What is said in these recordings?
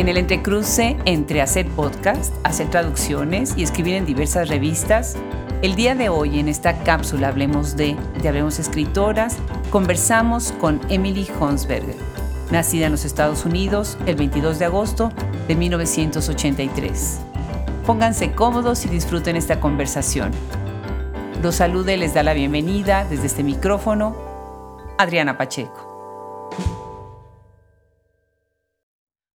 En el entrecruce entre hacer podcast, hacer traducciones y escribir en diversas revistas, el día de hoy en esta cápsula Hablemos de, de Hablemos Escritoras, conversamos con Emily Honsberger, nacida en los Estados Unidos el 22 de agosto de 1983. Pónganse cómodos y disfruten esta conversación. Los saluda y les da la bienvenida desde este micrófono Adriana Pacheco.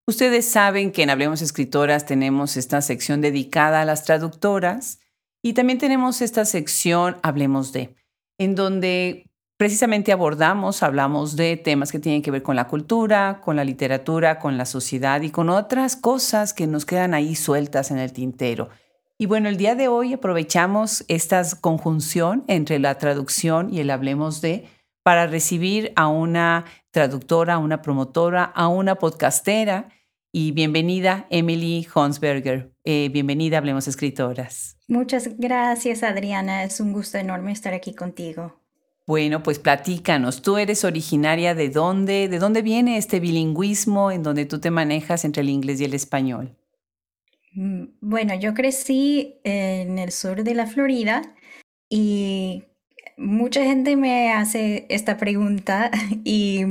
Ustedes saben que en Hablemos Escritoras tenemos esta sección dedicada a las traductoras y también tenemos esta sección Hablemos de, en donde precisamente abordamos, hablamos de temas que tienen que ver con la cultura, con la literatura, con la sociedad y con otras cosas que nos quedan ahí sueltas en el tintero. Y bueno, el día de hoy aprovechamos esta conjunción entre la traducción y el hablemos de para recibir a una traductora, a una promotora, a una podcastera y bienvenida Emily Honsberger. Eh, bienvenida, Hablemos Escritoras. Muchas gracias, Adriana. Es un gusto enorme estar aquí contigo. Bueno, pues platícanos, tú eres originaria de dónde, de dónde viene este bilingüismo en donde tú te manejas entre el inglés y el español. Mm, bueno, yo crecí en el sur de la Florida y mucha gente me hace esta pregunta y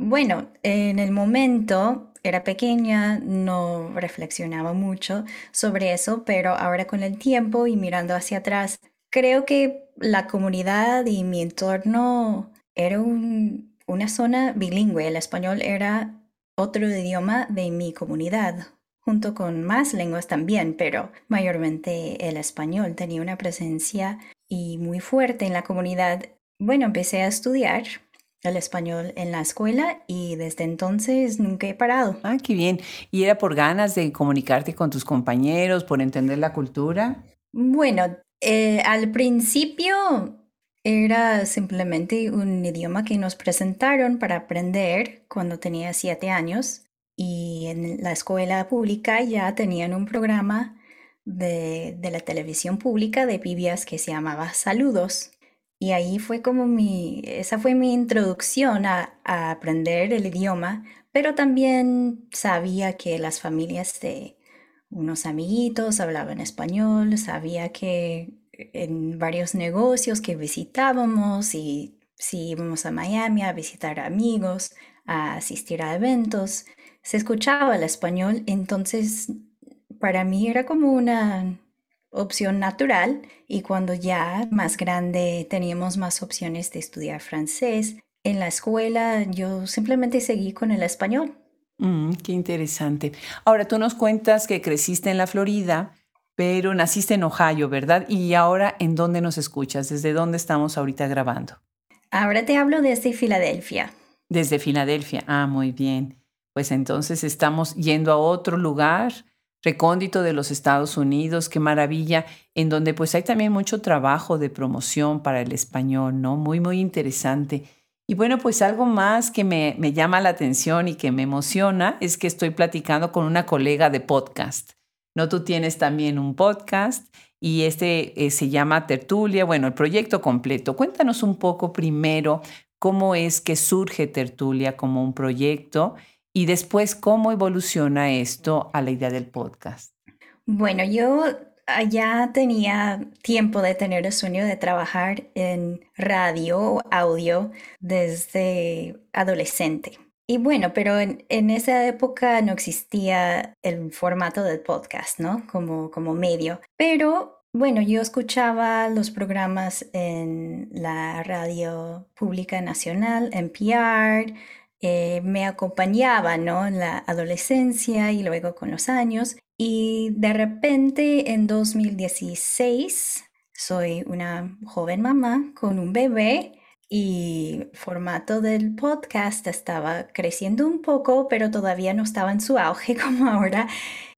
bueno, en el momento era pequeña, no reflexionaba mucho sobre eso, pero ahora con el tiempo y mirando hacia atrás, creo que la comunidad y mi entorno era una zona bilingüe. El español era otro idioma de mi comunidad, junto con más lenguas también, pero mayormente el español tenía una presencia y muy fuerte en la comunidad. Bueno, empecé a estudiar el español en la escuela y desde entonces nunca he parado. Ah, qué bien. ¿Y era por ganas de comunicarte con tus compañeros, por entender la cultura? Bueno, eh, al principio era simplemente un idioma que nos presentaron para aprender cuando tenía siete años y en la escuela pública ya tenían un programa de, de la televisión pública de Pibias que se llamaba Saludos. Y ahí fue como mi, esa fue mi introducción a, aprender el idioma, pero también sabía que las familias de unos amiguitos hablaban español, sabía que en varios negocios que visitábamos y si íbamos a Miami a visitar amigos, a asistir a eventos, se escuchaba el español, entonces para mí era como una opción natural y cuando ya más grande teníamos más opciones de estudiar francés, en la escuela yo simplemente seguí con el español. Mm, qué interesante. Ahora tú nos cuentas que creciste en la Florida, pero naciste en Ohio, ¿verdad? Y ahora, ¿en dónde nos escuchas? ¿Desde dónde estamos ahorita grabando? Ahora te hablo desde Filadelfia. Desde Filadelfia. Ah, muy bien. Pues entonces estamos yendo a otro lugar recóndito de los Estados Unidos, qué maravilla, en donde pues hay también mucho trabajo de promoción para el español, ¿no? Muy, muy interesante. Y bueno, pues algo más que me, me llama la atención y que me emociona es que estoy platicando con una colega de podcast. ¿No? Tú tienes también un podcast y este eh, se llama Tertulia, bueno, el proyecto completo. Cuéntanos un poco primero cómo es que surge Tertulia como un proyecto y después cómo evoluciona esto a la idea del podcast. Bueno, yo ya tenía tiempo de tener el sueño de trabajar en radio, audio, desde adolescente. Y bueno, pero en, esa época no existía el formato del podcast, ¿no? Como, como medio. Pero bueno, yo escuchaba los programas en la radio pública nacional, NPR, eh, me acompañaba, ¿no? En la adolescencia y luego con los años. Y de repente en 2016 soy una joven mamá con un bebé y formato del podcast estaba creciendo un poco, pero todavía no estaba en su auge como ahora.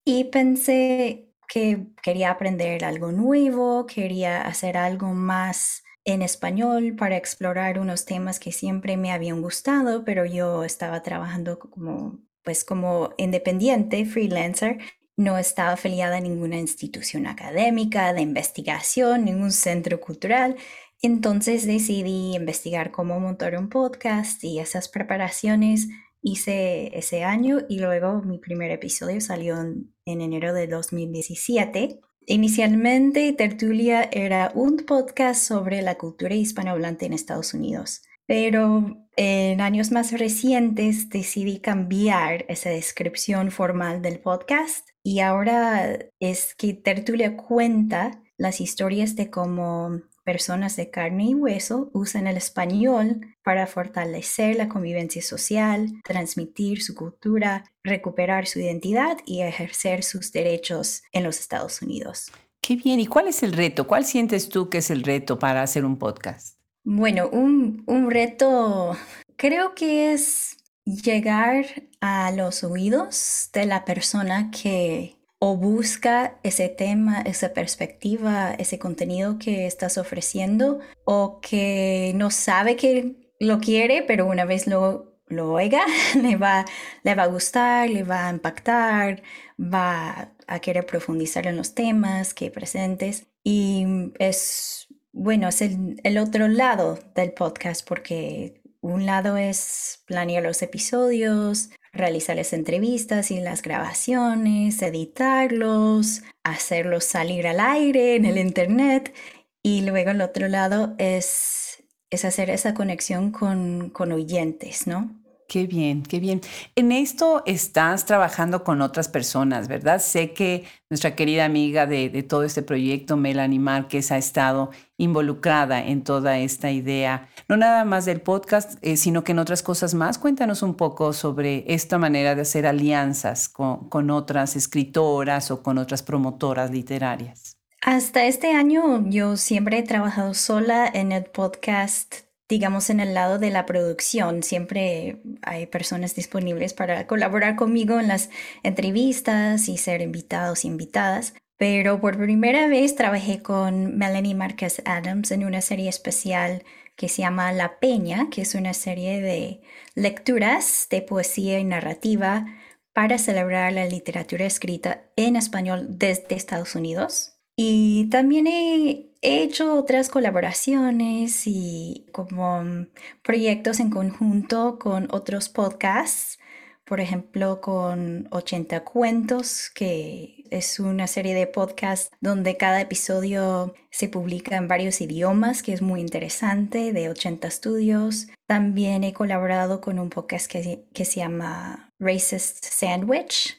Y pensé que quería aprender algo nuevo, quería hacer algo más en español para explorar unos temas que siempre me habían gustado, pero yo estaba trabajando como, pues como independiente, freelancer. No estaba afiliada a ninguna institución académica, de investigación, ningún centro cultural. Entonces decidí investigar cómo montar un podcast y esas preparaciones hice ese año y luego mi primer episodio salió en, en enero de 2017. Inicialmente, Tertulia era un podcast sobre la cultura hispanohablante en Estados Unidos, pero en años más recientes decidí cambiar esa descripción formal del podcast y ahora es que Tertulia cuenta las historias de cómo personas de carne y hueso usan el español para fortalecer la convivencia social, transmitir su cultura, recuperar su identidad y ejercer sus derechos en los Estados Unidos. Qué bien. ¿Y cuál es el reto? ¿Cuál sientes tú que es el reto para hacer un podcast? Bueno, un, un reto creo que es llegar a los oídos de la persona que o busca ese tema, esa perspectiva, ese contenido que estás ofreciendo o que no sabe que lo quiere, pero una vez lo, lo oiga, le va, le va a gustar, le va a impactar, va a querer profundizar en los temas que presentes. Y es, bueno, es el, el otro lado del podcast porque un lado es planear los episodios, realizar las entrevistas y las grabaciones, editarlos, hacerlos salir al aire en el internet. Y luego el otro lado es, es hacer esa conexión con, con oyentes, ¿no? Qué bien, qué bien. En esto estás trabajando con otras personas, ¿verdad? Sé que nuestra querida amiga de, todo este proyecto, Melanie Márquez, ha estado involucrada en toda esta idea, no nada más del podcast, eh, sino que en otras cosas más. Cuéntanos un poco sobre esta manera de hacer alianzas con, con otras escritoras o con otras promotoras literarias. Hasta este año yo siempre he trabajado sola en el podcast digamos, en el lado de la producción. Siempre hay personas disponibles para colaborar conmigo en las entrevistas y ser invitados e invitadas. Pero por primera vez trabajé con Melanie Marquez Adams en una serie especial que se llama La Peña, que es una serie de lecturas de poesía y narrativa para celebrar la literatura escrita en español desde Estados Unidos. Y también he he hecho otras colaboraciones y como mm, proyectos en conjunto con otros podcasts, por ejemplo con 80 cuentos, que es una serie de podcasts donde cada episodio se publica en varios idiomas, que es muy interesante, de 80 estudios. También he colaborado con un podcast que, que se llama Racist Sandwich.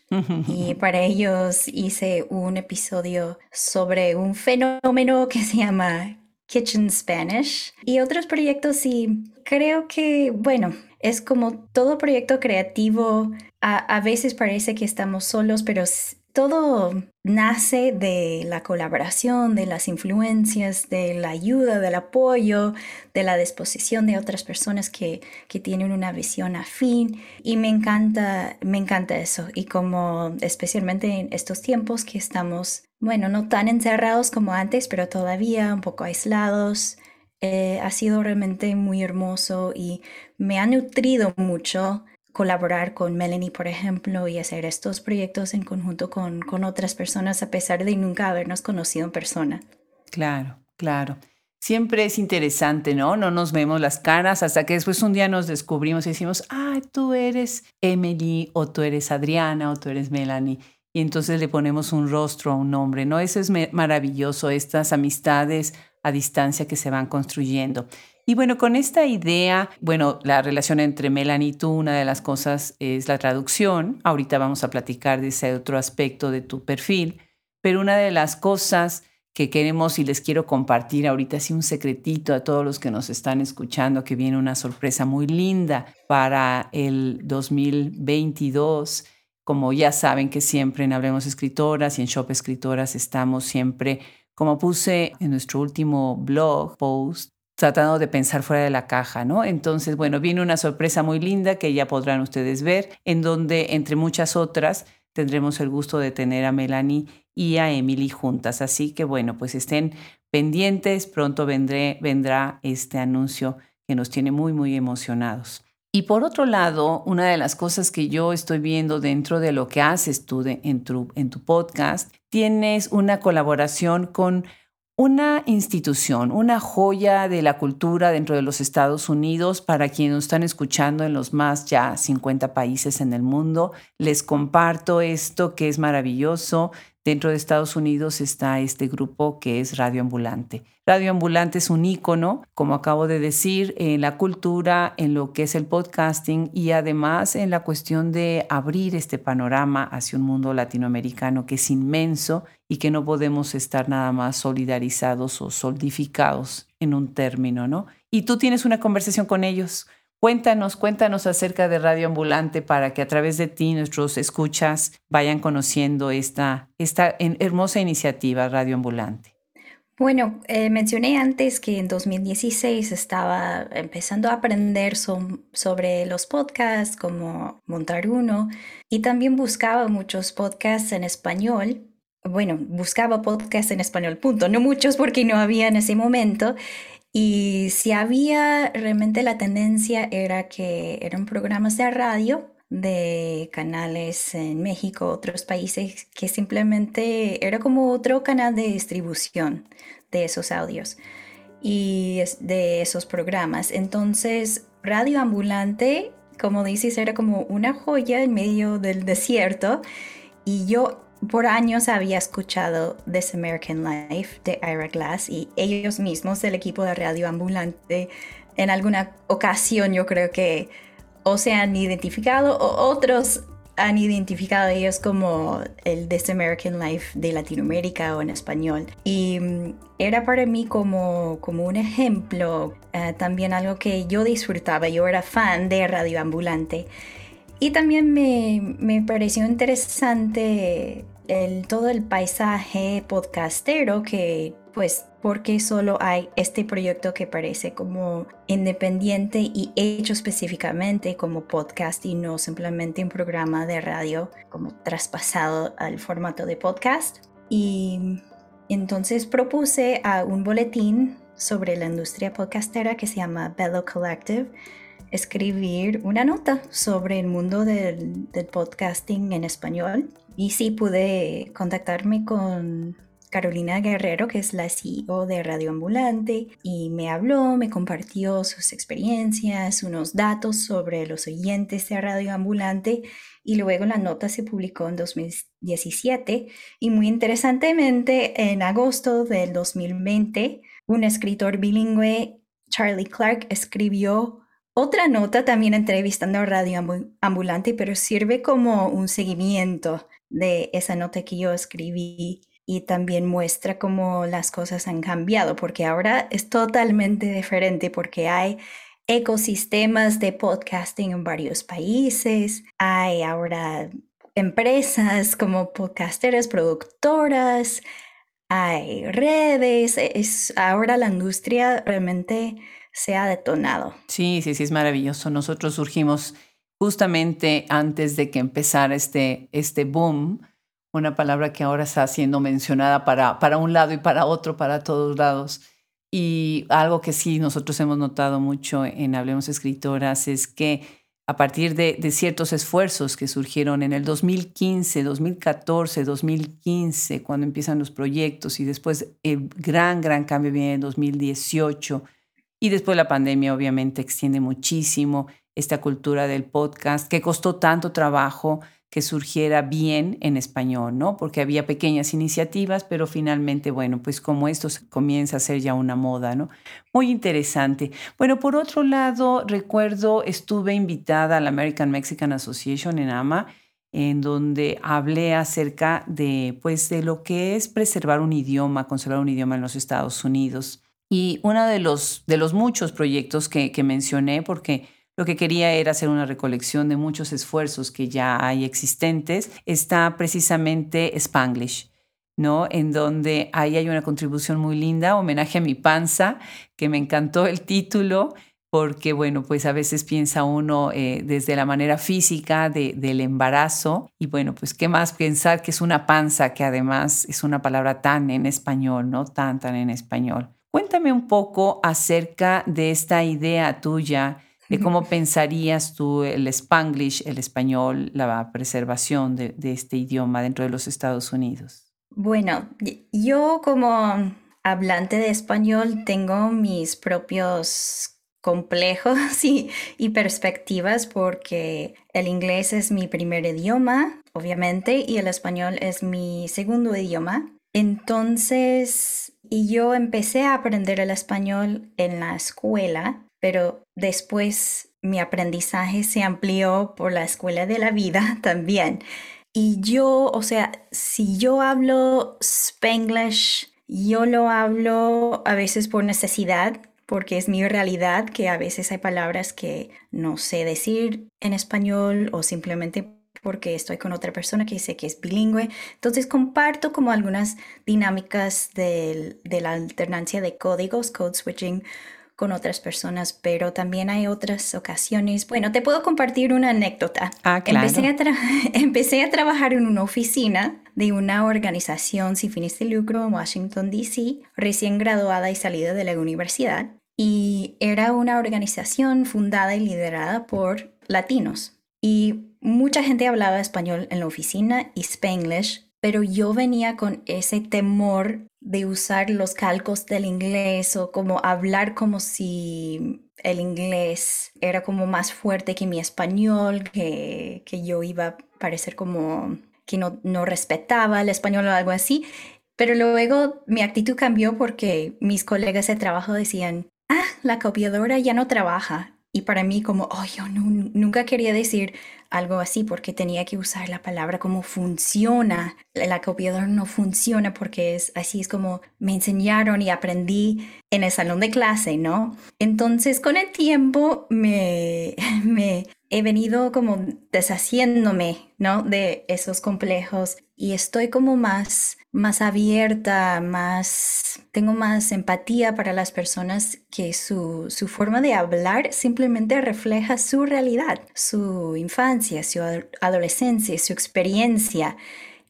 Y para ellos hice un episodio sobre un fenómeno que se llama Kitchen Spanish. Y otros proyectos y creo que, bueno, es como todo proyecto creativo, a, a veces parece que estamos solos, pero todo nace de la colaboración, de las influencias, de la ayuda, del apoyo, de la disposición de otras personas que, que, tienen una visión afín. Y me encanta, me encanta eso. Y como especialmente en estos tiempos que estamos, bueno, no tan encerrados como antes, pero todavía un poco aislados, eh, ha sido realmente muy hermoso y me ha nutrido mucho colaborar con Melanie, por ejemplo, y hacer estos proyectos en conjunto con, con otras personas a pesar de nunca habernos conocido en persona. Claro, claro. Siempre es interesante, ¿no? No nos vemos las caras hasta que después un día nos descubrimos y decimos, ah, tú eres Emily o tú eres Adriana o tú eres Melanie. Y entonces le ponemos un rostro a un nombre, ¿no? Eso es maravilloso, estas amistades a distancia que se van construyendo. Y bueno, con esta idea, bueno, la relación entre Melanie y tú, una de las cosas es la traducción. Ahorita vamos a platicar de ese otro aspecto de tu perfil, pero una de las cosas que queremos y les quiero compartir ahorita así un secretito a todos los que nos están escuchando, que viene una sorpresa muy linda para el 2022. Como ya saben que siempre en Hablemos Escritoras y en Shop Escritoras estamos siempre, como puse en nuestro último blog post, tratando de pensar fuera de la caja, ¿no? Entonces, bueno, viene una sorpresa muy linda que ya podrán ustedes ver, en donde, entre muchas otras, tendremos el gusto de tener a Melanie y a Emily juntas. Así que, bueno, pues estén pendientes, pronto vendré, vendrá este anuncio que nos tiene muy, muy emocionados. Y por otro lado, una de las cosas que yo estoy viendo dentro de lo que haces tú en, tu, en tu podcast, tienes una colaboración con una institución, una joya de la cultura dentro de los Estados Unidos para quienes nos están escuchando en los más ya 50 países en el mundo. Les comparto esto que es maravilloso. Dentro de Estados Unidos está este grupo que es Radio Ambulante. Radio Ambulante es un ícono, como acabo de decir, en la cultura, en lo que es el podcasting y además en la cuestión de abrir este panorama hacia un mundo latinoamericano que es inmenso y que no podemos estar nada más solidarizados o solidificados en un término, ¿no? Y tú tienes una conversación con ellos Cuéntanos, cuéntanos acerca de Radio Ambulante para que a través de ti nuestros escuchas vayan conociendo esta, esta hermosa iniciativa Radio Ambulante. Bueno, eh, mencioné antes que en 2016 estaba empezando a aprender sobre los podcasts, como montar uno, y también buscaba muchos podcasts en español. Bueno, buscaba podcasts en español, punto. No muchos porque no había en ese momento. Y si había realmente la tendencia era que eran programas de radio de canales en México, otros países, que simplemente era como otro canal de distribución de esos audios y de esos programas. Entonces, Radio Ambulante, como dices, era como una joya en medio del desierto y yo por años había escuchado This American Life de Ira Glass y ellos mismos del equipo de Radio Ambulante en alguna ocasión yo creo que o se han identificado o otros han identificado ellos como el This American Life de Latinoamérica o en español. Y mm, era para mí como, como un ejemplo, eh, también algo que yo disfrutaba, yo era fan de Radio Ambulante. Y también me, me pareció interesante el, todo el paisaje podcastero que pues porque solo hay este proyecto que parece como independiente y hecho específicamente como podcast y no simplemente un programa de radio como traspasado al formato de podcast. Y entonces propuse a un boletín sobre la industria podcastera que se llama Bello Collective escribir una nota sobre el mundo del, podcasting en español. Y sí pude contactarme con Carolina Guerrero, que es la CEO de Radio Ambulante, y me habló, me compartió sus experiencias, unos datos sobre los oyentes de Radio Ambulante, y luego la nota se publicó en 2017. Y muy interesantemente, en agosto del 2020, un escritor bilingüe, Charlie Clark, escribió otra nota también entrevistando a Radio Ambulante, pero sirve como un seguimiento de esa nota que yo escribí y también muestra cómo las cosas han cambiado, porque ahora es totalmente diferente, porque hay ecosistemas de podcasting en varios países, hay ahora empresas como podcasteras, productoras, hay redes, es ahora la industria realmente se ha detonado. Sí, sí, sí, es maravilloso. Nosotros surgimos justamente antes de que empezara este, este boom, una palabra que ahora está siendo mencionada para, para un lado y para otro, para todos lados. Y algo que sí nosotros hemos notado mucho en Hablemos Escritoras es que a partir de, de, ciertos esfuerzos que surgieron en el 2015, 2014, 2015, cuando empiezan los proyectos y después el gran, gran cambio viene en 2018 y después la pandemia obviamente extiende muchísimo esta cultura del podcast que costó tanto trabajo que surgiera bien en español, ¿no? Porque había pequeñas iniciativas, pero finalmente, bueno, pues como esto comienza a ser ya una moda, ¿no? Muy interesante. Bueno, por otro lado, recuerdo, estuve invitada a la American Mexican Association en AMA, en donde hablé acerca de, pues, de lo que es preservar un idioma, conservar un idioma en los Estados Unidos. Y uno de los, de los muchos proyectos que, mencioné, porque lo que quería era hacer una recolección de muchos esfuerzos que ya hay existentes, está precisamente Spanglish. ¿no? En donde ahí hay una contribución muy linda, homenaje a mi panza, que me encantó el título, porque, bueno, pues a veces piensa uno eh, desde la manera física de, del embarazo, y bueno, pues qué más pensar que es una panza, que además es una palabra tan en español, ¿no? Tan, tan en español. Cuéntame un poco acerca de esta idea tuya de cómo pensarías tú el spanglish, el español, la preservación de, este idioma dentro de los Estados Unidos. Bueno, yo como hablante de español tengo mis propios complejos y, y, perspectivas porque el inglés es mi primer idioma, obviamente, y el español es mi segundo idioma. Entonces, y yo empecé a aprender el español en la escuela, pero después mi aprendizaje se amplió por la escuela de la vida también. Y yo, o sea, si yo hablo spanglish, yo lo hablo a veces por necesidad, porque es mi realidad que a veces hay palabras que no sé decir en español o simplemente porque estoy con otra persona que dice que es bilingüe. Entonces comparto como algunas dinámicas de, de la alternancia de códigos, code switching, con otras personas, pero también hay otras ocasiones. Bueno, te puedo compartir una anécdota. Ah, claro. Empecé a, empecé a trabajar en una oficina de una organización sin fines de lucro en Washington, D.C., recién graduada y salida de la universidad. Y era una organización fundada y liderada por latinos. Y mucha gente hablaba español en la oficina y spanglish, pero yo venía con ese temor de usar los calcos del inglés o como hablar como si el inglés era como más fuerte que mi español, que, que yo iba a parecer como que no, no respetaba el español o algo así. Pero luego mi actitud cambió porque mis colegas de trabajo decían, ah, la copiadora ya no trabaja. Y para mí como, oh, yo nunca quería decir algo así porque tenía que usar la palabra como funciona. La copiadora no funciona porque es así es como me enseñaron y aprendí en el salón de clase, ¿no? Entonces con el tiempo me, me he venido como deshaciéndome, ¿no? De esos complejos y estoy como más, más abierta, más, tengo más empatía para las personas que su, su forma de hablar simplemente refleja su realidad, su infancia, su adolescencia, su experiencia.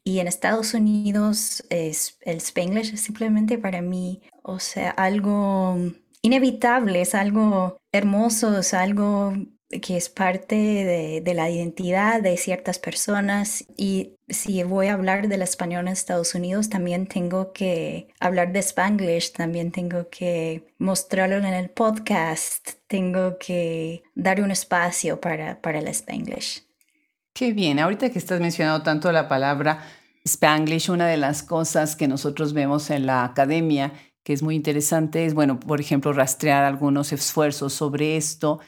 Y en Estados Unidos es, el Spanglish es simplemente para mí, o sea, algo inevitable, es algo hermoso, es algo que es parte de, la identidad de ciertas personas y si voy a hablar del español en Estados Unidos, también tengo que hablar de Spanglish, también tengo que mostrarlo en el podcast, tengo que dar un espacio para, para el Spanglish. Qué bien, ahorita que estás mencionando tanto la palabra Spanglish, una de las cosas que nosotros vemos en la academia que es muy interesante es, bueno, por ejemplo, rastrear algunos esfuerzos sobre esto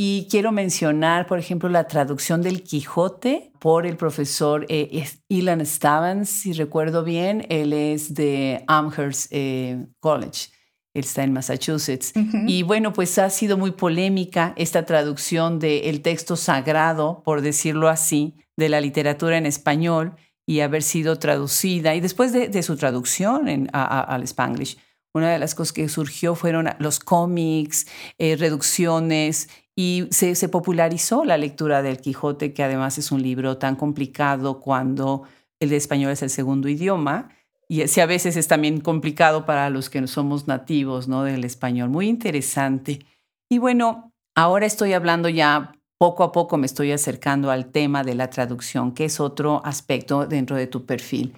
y quiero mencionar, por ejemplo, la traducción del Quijote por el profesor eh, Ilan Stavans, si recuerdo bien, él es de Amherst eh, College, él está en Massachusetts. Y bueno, pues ha sido muy polémica esta traducción del texto sagrado, por decirlo así, de la literatura en español y haber sido traducida. Y después de, su traducción en, al Spanglish, una de las cosas que surgió fueron los cómics, eh, reducciones y se, popularizó la lectura del Quijote, que además es un libro tan complicado cuando el español es el segundo idioma. Y ese a veces es también complicado para los que somos nativos ¿no? del español. Muy interesante. Y bueno, ahora estoy hablando ya poco a poco, me estoy acercando al tema de la traducción, que es otro aspecto dentro de tu perfil.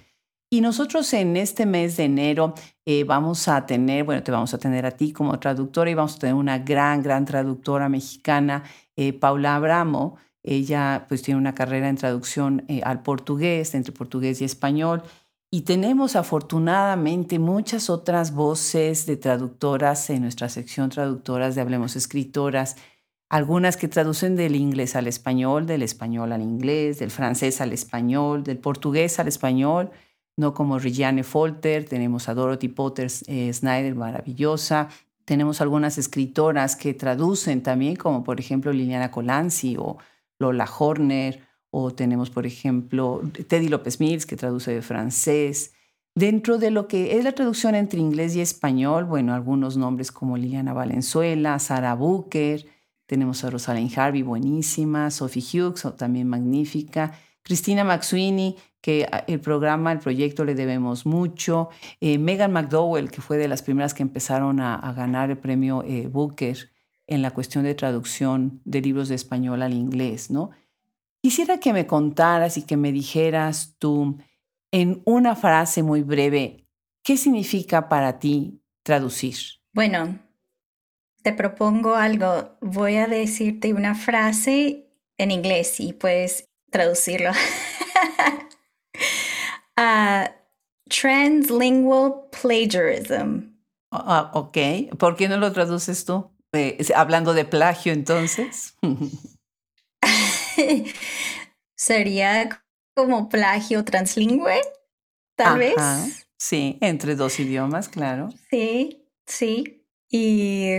Y nosotros en este mes de enero eh, vamos a tener, bueno, te vamos a tener a ti como traductora y vamos a tener una gran, gran traductora mexicana, eh, Paula Abramo. Ella pues tiene una carrera en traducción eh, al portugués, entre portugués y español. Y tenemos afortunadamente muchas otras voces de traductoras en nuestra sección traductoras de Hablemos Escritoras, algunas que traducen del inglés al español, del español al inglés, del francés al español, del portugués al español no como Regiane Folter, tenemos a Dorothy Potter eh, Snyder, maravillosa. Tenemos algunas escritoras que traducen también, como por ejemplo Liliana Colanzi o Lola Horner, o tenemos por ejemplo Teddy López Mills, que traduce de francés. Dentro de lo que es la traducción entre inglés y español, bueno, algunos nombres como Liliana Valenzuela, Sara Booker, tenemos a Rosalind Harvey, buenísima, Sophie Hughes, también magnífica, Cristina Maxuini, que el programa, el proyecto le debemos mucho. Eh, Megan McDowell, que fue de las primeras que empezaron a, ganar el premio eh, Booker en la cuestión de traducción de libros de español al inglés, ¿no? Quisiera que me contaras y que me dijeras tú en una frase muy breve, ¿Qué significa para ti traducir? Bueno, te propongo algo. Voy a decirte una frase en inglés y puedes traducirlo. uh, translingual plagiarism. Ah, ok. ¿Por qué no lo traduces tú? Eh, hablando de plagio, entonces. Sería como plagio translingüe, tal vez. Sí, entre dos idiomas, claro. Sí, sí. Y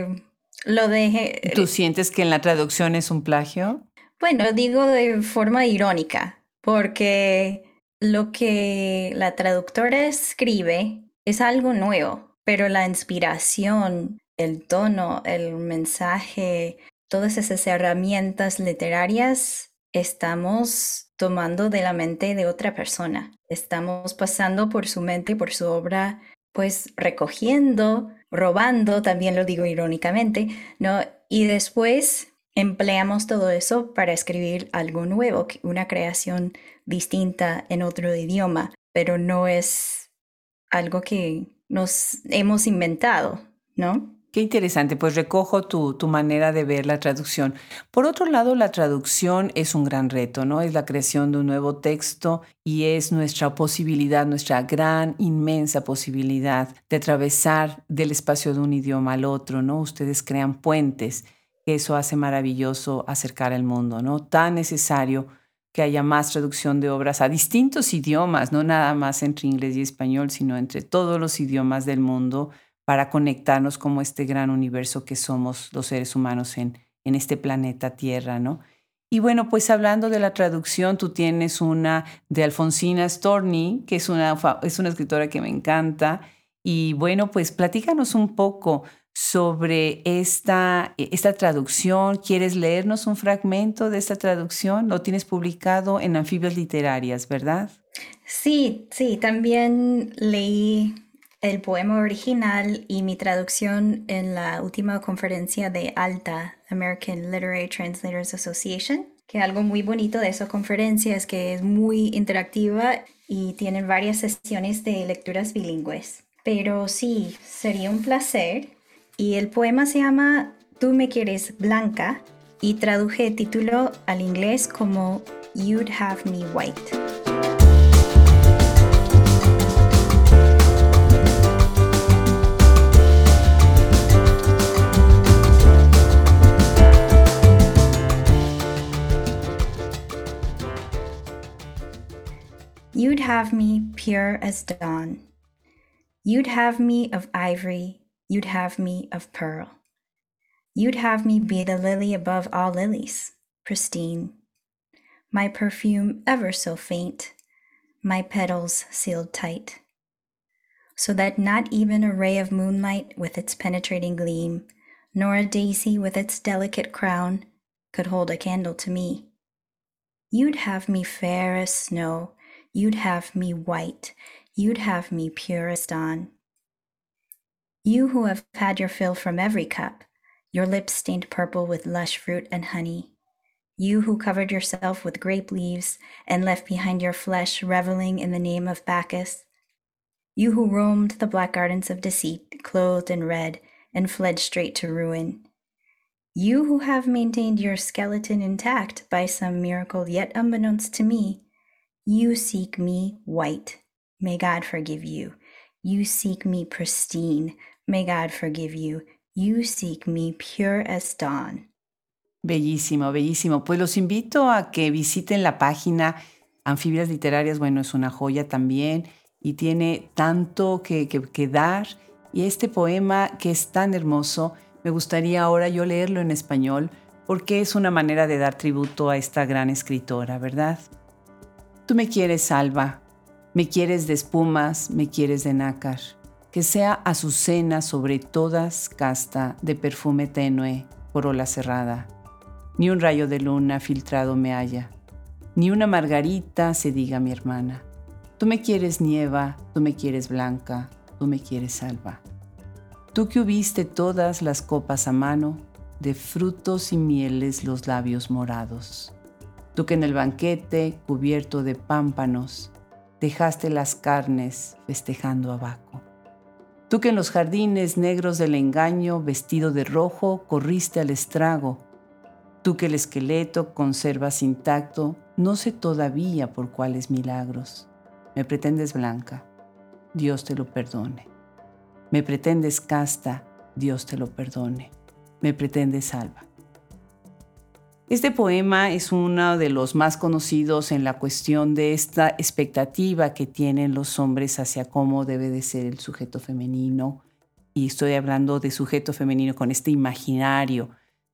lo dejé. ¿Tú sientes que en la traducción es un plagio? Bueno, digo de forma irónica, porque lo que la traductora escribe es algo nuevo, pero la inspiración, el tono, el mensaje, todas esas herramientas literarias estamos tomando de la mente de otra persona. Estamos pasando por su mente, por su obra, pues recogiendo, robando, también lo digo irónicamente, ¿no? Y después empleamos todo eso para escribir algo nuevo, una creación distinta en otro idioma, pero no es algo que nos hemos inventado, ¿no? Qué interesante, pues recojo tu, tu, manera de ver la traducción. Por otro lado, la traducción es un gran reto, ¿no? Es la creación de un nuevo texto y es nuestra posibilidad, nuestra gran, inmensa posibilidad de atravesar del espacio de un idioma al otro, ¿no? Ustedes crean puentes eso hace maravilloso acercar al mundo, ¿no? Tan necesario que haya más traducción de obras a distintos idiomas, no nada más entre inglés y español, sino entre todos los idiomas del mundo para conectarnos como este gran universo que somos los seres humanos en, en este planeta Tierra, ¿no? Y bueno, pues hablando de la traducción, tú tienes una de Alfonsina Storni, que es una, es una escritora que me encanta. Y bueno, pues platícanos un poco sobre esta, esta traducción. ¿Quieres leernos un fragmento de esta traducción? Lo tienes publicado en Anfibias Literarias, ¿verdad? Sí, sí, también leí el poema original y mi traducción en la última conferencia de ALTA, American Literary Translators Association, que algo muy bonito de esa conferencia es que es muy interactiva y tienen varias sesiones de lecturas bilingües. Pero sí, sería un placer y el poema se llama Tú me quieres blanca y traduje el título al inglés como You'd Have Me White. You'd have me pure as dawn. You'd have me of ivory you'd have me of pearl. You'd have me be the lily above all lilies, pristine. My perfume ever so faint, my petals sealed tight, so that not even a ray of moonlight with its penetrating gleam, nor a daisy with its delicate crown, could hold a candle to me. You'd have me fair as snow, you'd have me white, you'd have me pure as dawn. You who have had your fill from every cup, your lips stained purple with lush fruit and honey. You who covered yourself with grape leaves and left behind your flesh reveling in the name of Bacchus. You who roamed the black gardens of deceit, clothed in red, and fled straight to ruin. You who have maintained your skeleton intact by some miracle yet unbeknownst to me, you seek me white. May God forgive you. You seek me pristine, May God forgive you. You seek me pure as dawn. Bellísimo, bellísimo. Pues los invito a que visiten la página Anfibias Literarias. Bueno, es una joya también y tiene tanto que, que, dar. Y este poema que es tan hermoso, me gustaría ahora yo leerlo en español porque es una manera de dar tributo a esta gran escritora, ¿verdad? Tú me quieres, Salva, me quieres de espumas, me quieres de nácar que sea azucena sobre todas casta de perfume tenue, corola cerrada. Ni un rayo de luna filtrado me haya, ni una margarita se diga mi hermana. Tú me quieres nieva, tú me quieres blanca, tú me quieres salva. Tú que hubiste todas las copas a mano, de frutos y mieles los labios morados. Tú que en el banquete, cubierto de pámpanos, dejaste las carnes festejando a Baco. Tú que en los jardines negros del engaño, vestido de rojo, corriste al estrago. Tú que el esqueleto conservas intacto, no sé todavía por cuáles milagros. Me pretendes blanca, Dios te lo perdone. Me pretendes casta, Dios te lo perdone. Me pretendes salva. Este poema es uno de los más conocidos en la cuestión de esta expectativa que tienen los hombres hacia cómo debe de ser el sujeto femenino. Y estoy hablando de sujeto femenino con este imaginario,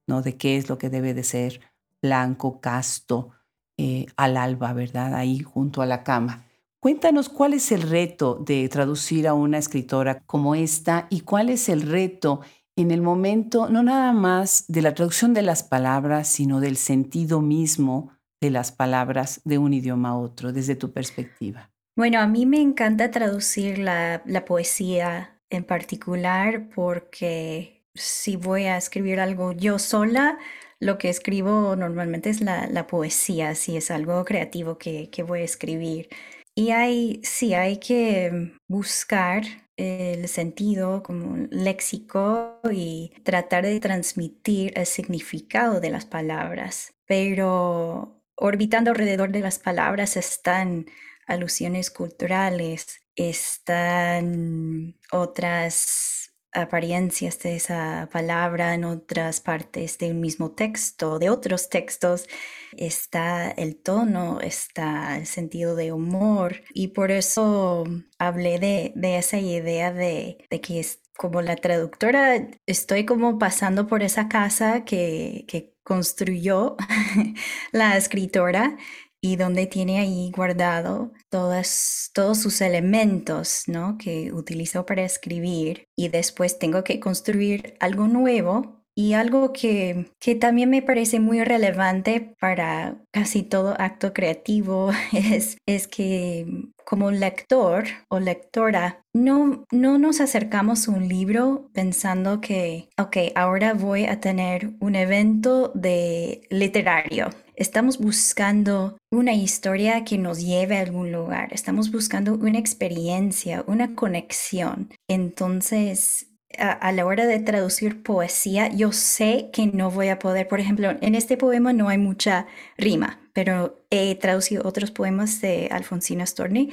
¿no? De qué es lo que debe de ser blanco, casto, eh, al alba, ¿verdad? Ahí junto a la cama. Cuéntanos cuál es el reto de traducir a una escritora como esta y cuál es el reto en el momento, no nada más de la traducción de las palabras, sino del sentido mismo de las palabras de un idioma a otro, desde tu perspectiva. Bueno, a mí me encanta traducir la, poesía en particular porque si voy a escribir algo yo sola, lo que escribo normalmente es la, poesía, si es algo creativo que, que voy a escribir. Y hay, sí, hay que buscar el sentido como un léxico y tratar de transmitir el significado de las palabras. Pero orbitando alrededor de las palabras están alusiones culturales, están otras apariencias de esa palabra en otras partes de un mismo texto, de otros textos, está el tono, está el sentido de humor. Y por eso hablé de, esa idea de, que es como la traductora, estoy como pasando por esa casa que, que construyó la escritora y donde tiene ahí guardado todos sus elementos ¿no? que utilizo para escribir y después tengo que construir algo nuevo y algo que, que, también me parece muy relevante para casi todo acto creativo es, es que como lector o lectora, no, no nos acercamos a un libro pensando que, ok, ahora voy a tener un evento de literario. Estamos buscando una historia que nos lleve a algún lugar. Estamos buscando una experiencia, una conexión. Entonces, a, la hora de traducir poesía, yo sé que no voy a poder, por ejemplo, en este poema no hay mucha rima, pero he traducido otros poemas de Alfonsina Storni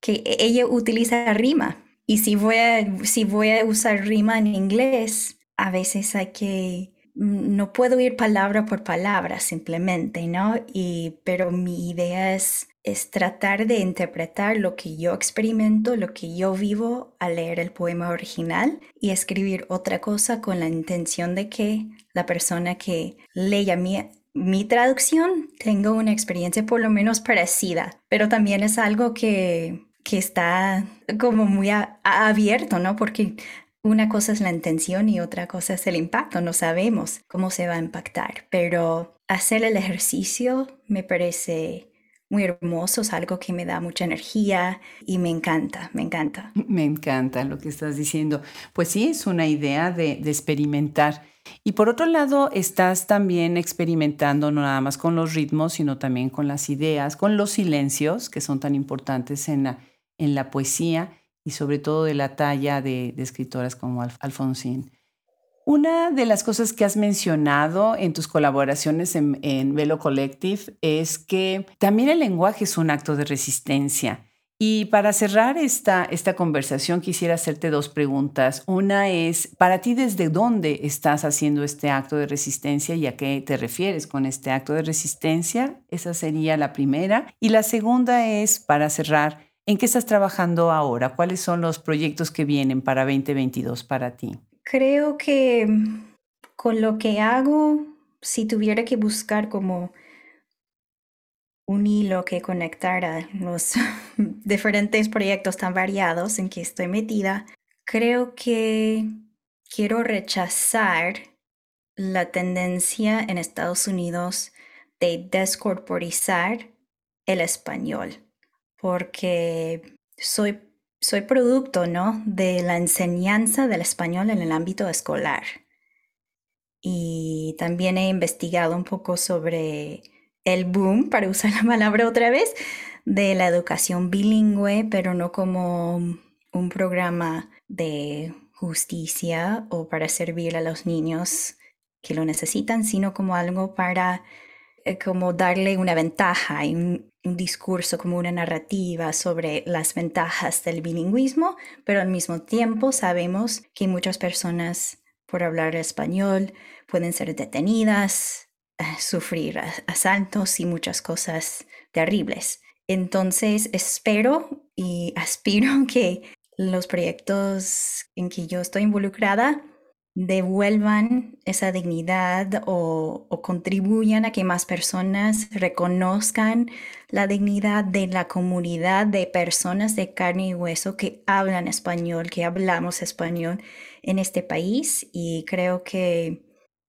que e, ella utiliza rima. Y si voy a, si voy a usar rima en inglés, a veces hay que, no puedo ir palabra por palabra simplemente, ¿no? Y, pero mi idea es es tratar de interpretar lo que yo experimento, lo que yo vivo al leer el poema original y escribir otra cosa con la intención de que la persona que lea mi, mi traducción tenga una experiencia por lo menos parecida, pero también es algo que, que está como muy abierto, ¿no? Porque una cosa es la intención y otra cosa es el impacto. No sabemos cómo se va a impactar, pero hacer el ejercicio me parece muy hermoso, es algo que me da mucha energía y me encanta, me encanta. Me encanta lo que estás diciendo. Pues sí, es una idea de, experimentar. Y por otro lado, estás también experimentando no nada más con los ritmos, sino también con las ideas, con los silencios, que son tan importantes en la, en la poesía y sobre todo de la talla de, de escritoras como Alfonsín. Una de las cosas que has mencionado en tus colaboraciones en, Velo Collective es que también el lenguaje es un acto de resistencia. Y para cerrar esta, esta conversación quisiera hacerte dos preguntas. Una es, para ti, ¿desde dónde estás haciendo este acto de resistencia y a qué te refieres con este acto de resistencia? Esa sería la primera. Y la segunda es, para cerrar, ¿en qué estás trabajando ahora? ¿Cuáles son los proyectos que vienen para 2022 para ti? Creo que con lo que hago, si tuviera que buscar como un hilo que conectara los diferentes proyectos tan variados en que estoy metida, creo que quiero rechazar la tendencia en Estados Unidos de descorporizar el español, porque soy soy producto, ¿no? De la enseñanza del español en el ámbito escolar. Y también he investigado un poco sobre el boom, para usar la palabra otra vez, de la educación bilingüe, pero no como un programa de justicia o para servir a los niños que lo necesitan, sino como algo para como darle una ventaja y un, discurso como una narrativa sobre las ventajas del bilingüismo, pero al mismo tiempo sabemos que muchas personas por hablar español pueden ser detenidas, eh, sufrir asaltos y muchas cosas terribles. Entonces espero y aspiro que los proyectos en que yo estoy involucrada devuelvan esa dignidad o, contribuyan a que más personas reconozcan la dignidad de la comunidad de personas de carne y hueso que hablan español, que hablamos español en este país. Y creo que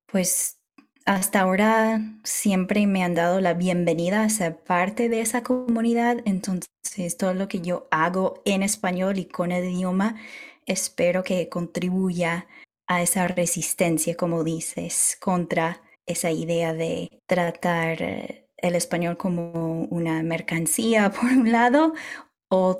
pues hasta ahora siempre me han dado la bienvenida a ser parte de esa comunidad, entonces todo lo que yo hago en español y con el idioma espero que contribuya a esa resistencia, como dices, contra esa idea de tratar eh, el español como una mercancía por un lado o,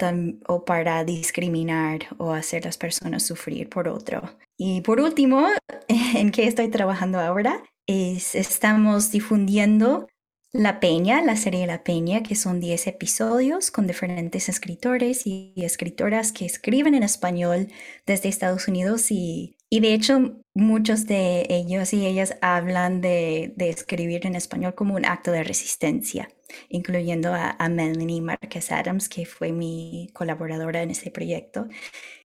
o para discriminar o hacer las personas sufrir por otro. Y por último, ¿en qué estoy trabajando ahora? Es, estamos difundiendo La Peña, la serie La Peña, que son 10 episodios con diferentes escritores y escritoras que escriben en español desde Estados Unidos y y de hecho, muchos de ellos y ellas hablan de, escribir en español como un acto de resistencia, incluyendo a, Melanie Marquez Adams, que fue mi colaboradora en ese proyecto.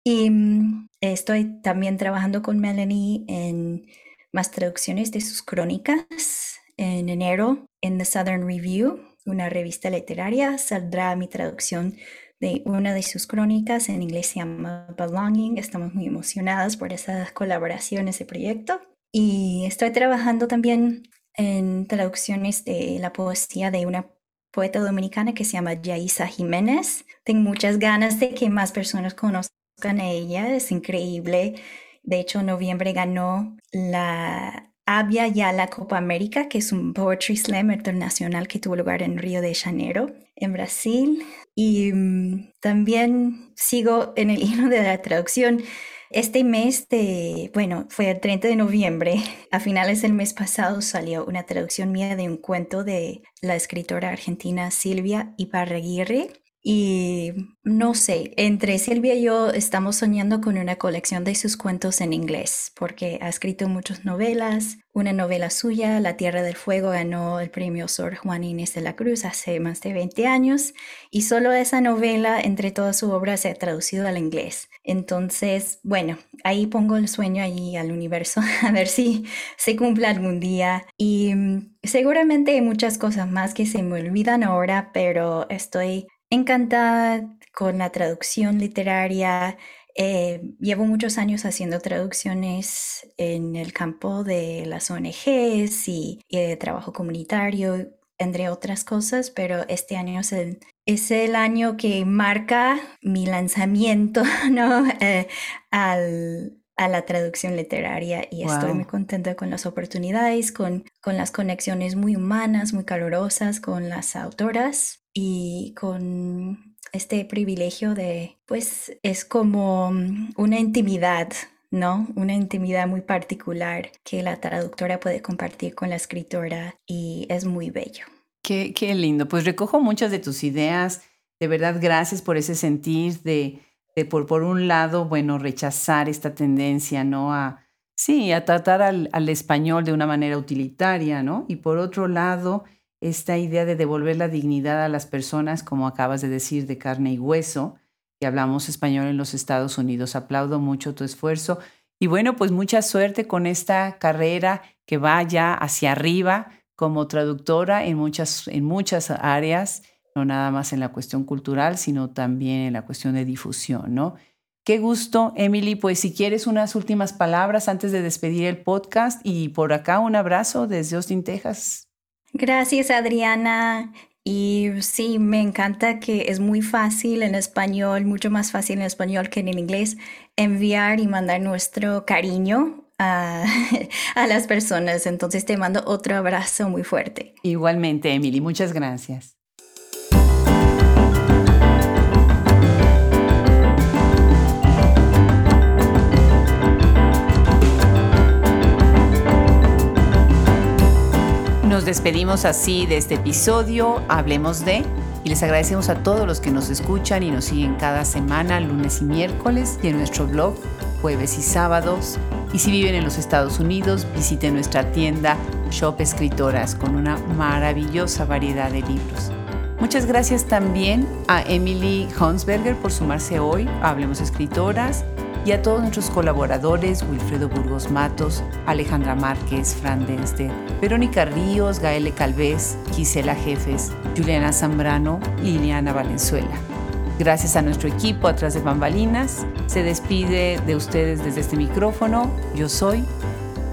Y mm, estoy también trabajando con Melanie en más traducciones de sus crónicas. En enero, en The Southern Review, una revista literaria, saldrá mi traducción de una de sus crónicas, en inglés se llama Belonging. Estamos muy emocionadas por esa colaboración, ese proyecto. Y estoy trabajando también en traducciones de la poesía de una poeta dominicana que se llama Yaisa Jiménez. Tengo muchas ganas de que más personas conozcan a ella, es increíble. De hecho, en noviembre ganó la había ya la Copa América, que es un Poetry Slam internacional que tuvo lugar en Río de Janeiro, en Brasil. Y mm, también sigo en el hilo de la traducción. Este mes de, bueno, fue el 30 de noviembre, a finales del mes pasado salió una traducción mía de un cuento de la escritora argentina Silvia Iparraguirre y no sé, entre Silvia y yo estamos soñando con una colección de sus cuentos en inglés, porque ha escrito muchas novelas. Una novela suya, La Tierra del Fuego, ganó el premio Sor Juan Inés de la Cruz hace más de 20 años, y solo esa novela, entre toda su obra, se ha traducido al inglés. Entonces, bueno, ahí pongo el sueño ahí al universo, a ver si se cumple algún día. Y mm, seguramente hay muchas cosas más que se me olvidan ahora, pero estoy encantada con la traducción literaria. Eh, llevo muchos años haciendo traducciones en el campo de las ONGs y, de trabajo comunitario, entre otras cosas, pero este año es el, es el año que marca mi lanzamiento ¿no? Eh, al, a la traducción literaria y estoy muy contenta con las oportunidades, con, con las conexiones muy humanas, muy calurosas con las autoras y con este privilegio de, pues es como mm, una intimidad, ¿no? Una intimidad muy particular que la traductora puede compartir con la escritora y es muy bello. Qué, qué lindo. Pues recojo muchas de tus ideas. De verdad, gracias por ese sentir de, de por, por un lado, bueno, rechazar esta tendencia, ¿no? A, sí, a tratar al, al español de una manera utilitaria, ¿no? Y por otro lado, esta idea de devolver la dignidad a las personas, como acabas de decir, de carne y hueso, que hablamos español en los Estados Unidos. Aplaudo mucho tu esfuerzo. Y bueno, pues mucha suerte con esta carrera que vaya hacia arriba como traductora en muchas, en muchas áreas, no nada más en la cuestión cultural, sino también en la cuestión de difusión, ¿no? Qué gusto, Emily. Pues si quieres unas últimas palabras antes de despedir el podcast y por acá un abrazo desde Austin, Texas. Gracias, Adriana. Y sí, me encanta que es muy fácil en español, mucho más fácil en español que en inglés, enviar y mandar nuestro cariño a, a, las personas. Entonces te mando otro abrazo muy fuerte. Igualmente, Emily, muchas gracias. Nos despedimos así de este episodio, hablemos de, y les agradecemos a todos los que nos escuchan y nos siguen cada semana, lunes y miércoles, y en nuestro blog, jueves y sábados. Y si viven en los Estados Unidos, visiten nuestra tienda Shop Escritoras con una maravillosa variedad de libros. Muchas gracias también a Emily Hansberger por sumarse hoy a Hablemos Escritoras y a todos nuestros colaboradores, Wilfredo Burgos Matos, Alejandra Márquez, Fran Denster, Verónica Ríos, Gaele Calvez, Gisela Jefes, Juliana Zambrano y Liliana Valenzuela. Gracias a nuestro equipo atrás de bambalinas, se despide de ustedes desde este micrófono. Yo soy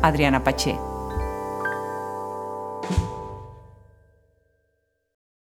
Adriana Pache.